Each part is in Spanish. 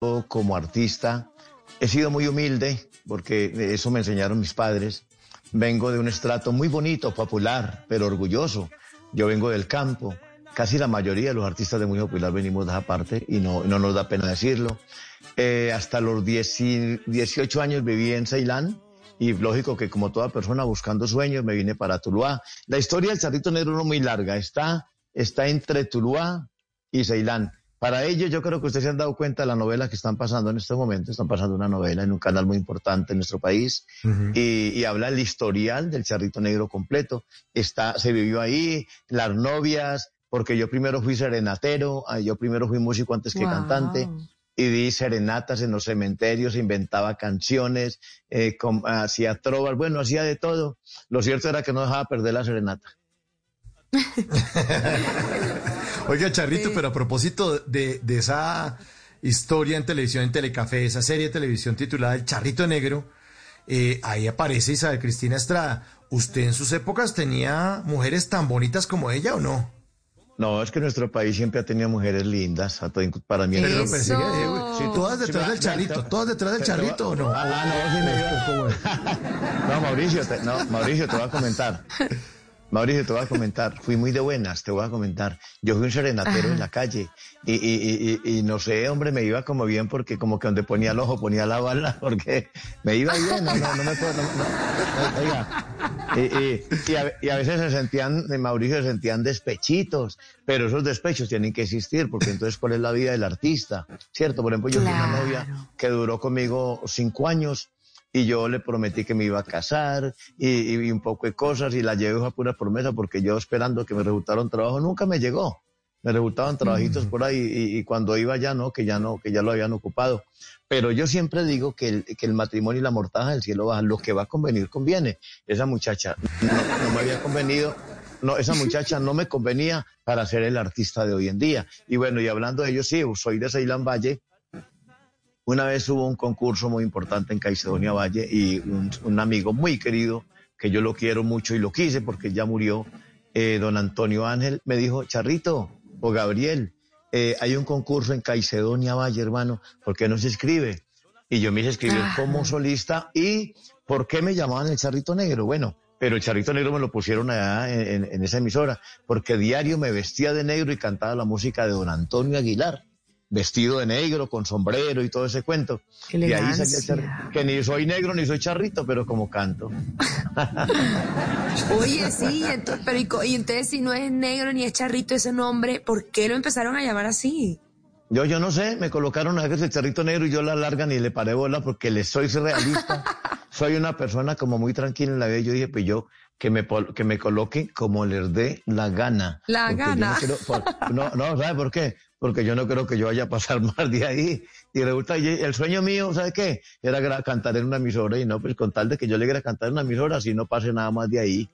Como artista he sido muy humilde porque eso me enseñaron mis padres. Vengo de un estrato muy bonito, popular, pero orgulloso. Yo vengo del campo. Casi la mayoría de los artistas de muy popular venimos de esa parte y no, no nos da pena decirlo. Eh, hasta los 10 18 años viví en Ceilán y lógico que como toda persona buscando sueños me vine para Tuluá. La historia del Charrito Negro no muy larga, está, está entre Tuluá y Ceilán. Para ello, yo creo que ustedes se han dado cuenta de la novela que están pasando en este momento. Están pasando una novela en un canal muy importante en nuestro país y, y habla el historial del Charrito Negro completo. Está, se vivió ahí, las novias, porque yo primero fui serenatero, ah, yo primero fui músico antes que Wow. cantante y di serenatas en los cementerios, inventaba canciones, eh, com- hacía trovas, bueno, hacía de todo. Lo cierto era que no dejaba perder la serenata. Oiga, Charrito, pero a propósito de, de esa historia en televisión, en Telecafé, esa serie de televisión titulada El Charrito Negro, eh, ahí aparece Isabel Cristina Estrada. ¿Usted en sus épocas tenía mujeres tan bonitas como ella o no? No, es que nuestro país siempre ha tenido mujeres lindas. Para mí Pero es- pensé eh, Sí, todas sí, detrás del Charrito, todas detrás del Charrito o no. Ah, no, sí me No, Mauricio, te, no, Mauricio, te voy a comentar. Mauricio, te voy a comentar. Fui muy de buenas, te voy a comentar. Yo fui un serenatero en la calle y, y, y, y, no sé, hombre, me iba como bien porque como que donde ponía el ojo ponía la bala porque me iba bien, no, no, no me puedo, no, oiga. Y, y, y a, y a veces se sentían, Mauricio se sentían despechitos, pero esos despechos tienen que existir porque entonces cuál es la vida del artista, ¿cierto? Por ejemplo, yo tuve una novia que duró conmigo cinco años y yo le prometí que me iba a casar y, y un poco de cosas y la llevé a pura promesa porque yo esperando que me resultara un trabajo nunca me llegó. Me resultaban trabajitos por ahí y, y cuando iba ya no, que ya no, que ya lo habían ocupado. Pero yo siempre digo que el, que el matrimonio y la mortaja del cielo bajan. Lo que va a convenir conviene. Esa muchacha no, no me había convenido. No, esa muchacha no me convenía para ser el artista de hoy en día. Y bueno, y hablando de ello, sí, soy de Ceilán Valle, una vez hubo un concurso muy importante en Caicedonia Valle y un, un amigo muy querido, que yo lo quiero mucho y lo quise porque ya murió, eh, don Antonio Ángel, me dijo, Charrito o Gabriel, eh, hay un concurso en Caicedonia Valle, hermano, ¿por qué no se escribe? Y yo me hice escribir como solista y ¿por qué me llamaban el Charrito Negro? Bueno, pero el Charrito Negro me lo pusieron allá en, en- en esa emisora, porque diario me vestía de negro y cantaba la música de don Antonio Aguilar vestido de negro, con sombrero y todo ese cuento. Qué y ahí. Que ni soy negro ni soy charrito, pero como canto. Oye, sí, ento- pero y, entonces si no es negro ni es charrito ese nombre, ¿por qué lo empezaron a llamar así? Yo, yo no sé, me colocaron a veces el charrito negro y yo la larga ni le paré bola porque le soy realista. soy una persona como muy tranquila en la vida. Yo dije, pues yo, que me, que me coloquen como les dé la gana. La gana. No, quiero- no, no, ¿sabe por qué? Porque yo no creo que yo vaya a pasar más de ahí. Y resulta, que el sueño mío, ¿sabe qué? Era cantar en una emisora y no, pues con tal de que yo le quiera cantar en una emisora, así no pase nada más de ahí.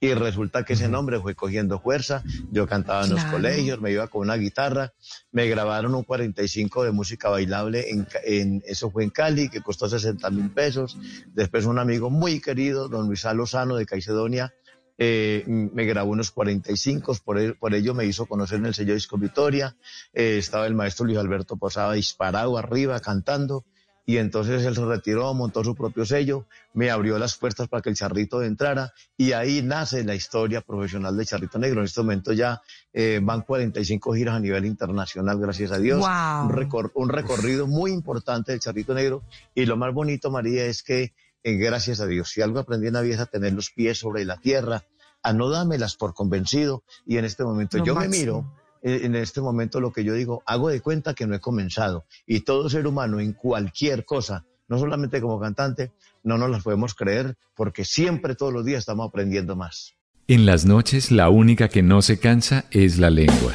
Y resulta que ese nombre fue cogiendo fuerza. Yo cantaba en los colegios, me iba con una guitarra. Me grabaron un 45 de música bailable, en, en- eso fue en Cali, que costó 60 mil pesos. Después un amigo muy querido, don Luis Lozano de Caicedonia, eh, me grabó unos 45, por, el- por ello me hizo conocer en el sello Disco Victoria. Eh, estaba el maestro Luis Alberto Posada disparado arriba cantando. Y entonces él se retiró, montó su propio sello, me abrió las puertas para que el Charrito entrara y ahí nace la historia profesional de Charrito Negro. En este momento ya eh, van 45 giras a nivel internacional, gracias a Dios. Wow. Un, recor- un recorrido muy importante del Charrito Negro. Y lo más bonito, María, es que eh, gracias a Dios, si algo aprendí en la vida es a tener los pies sobre la tierra, a no dármelas por convencido. Y en este momento yo me miro en este momento lo que yo digo, hago de cuenta que no he comenzado. Y todo ser humano en cualquier cosa, no solamente como cantante, no nos las podemos creer porque siempre todos los días estamos aprendiendo más. En las noches la única que no se cansa es la lengua.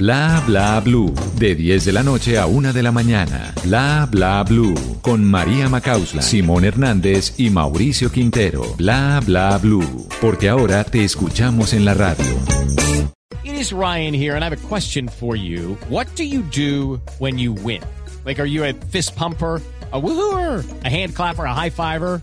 Bla bla blue. De 10 de la noche a 1 de la mañana. Bla bla blue. Con María Macausla, Simón Hernández y Mauricio Quintero. Bla bla blue. Porque ahora te escuchamos en la radio. It is Ryan here and I have a question for you. What do you do when you win? Like are you a fist pumper? a woohooer, a hand clapper, a high fiver.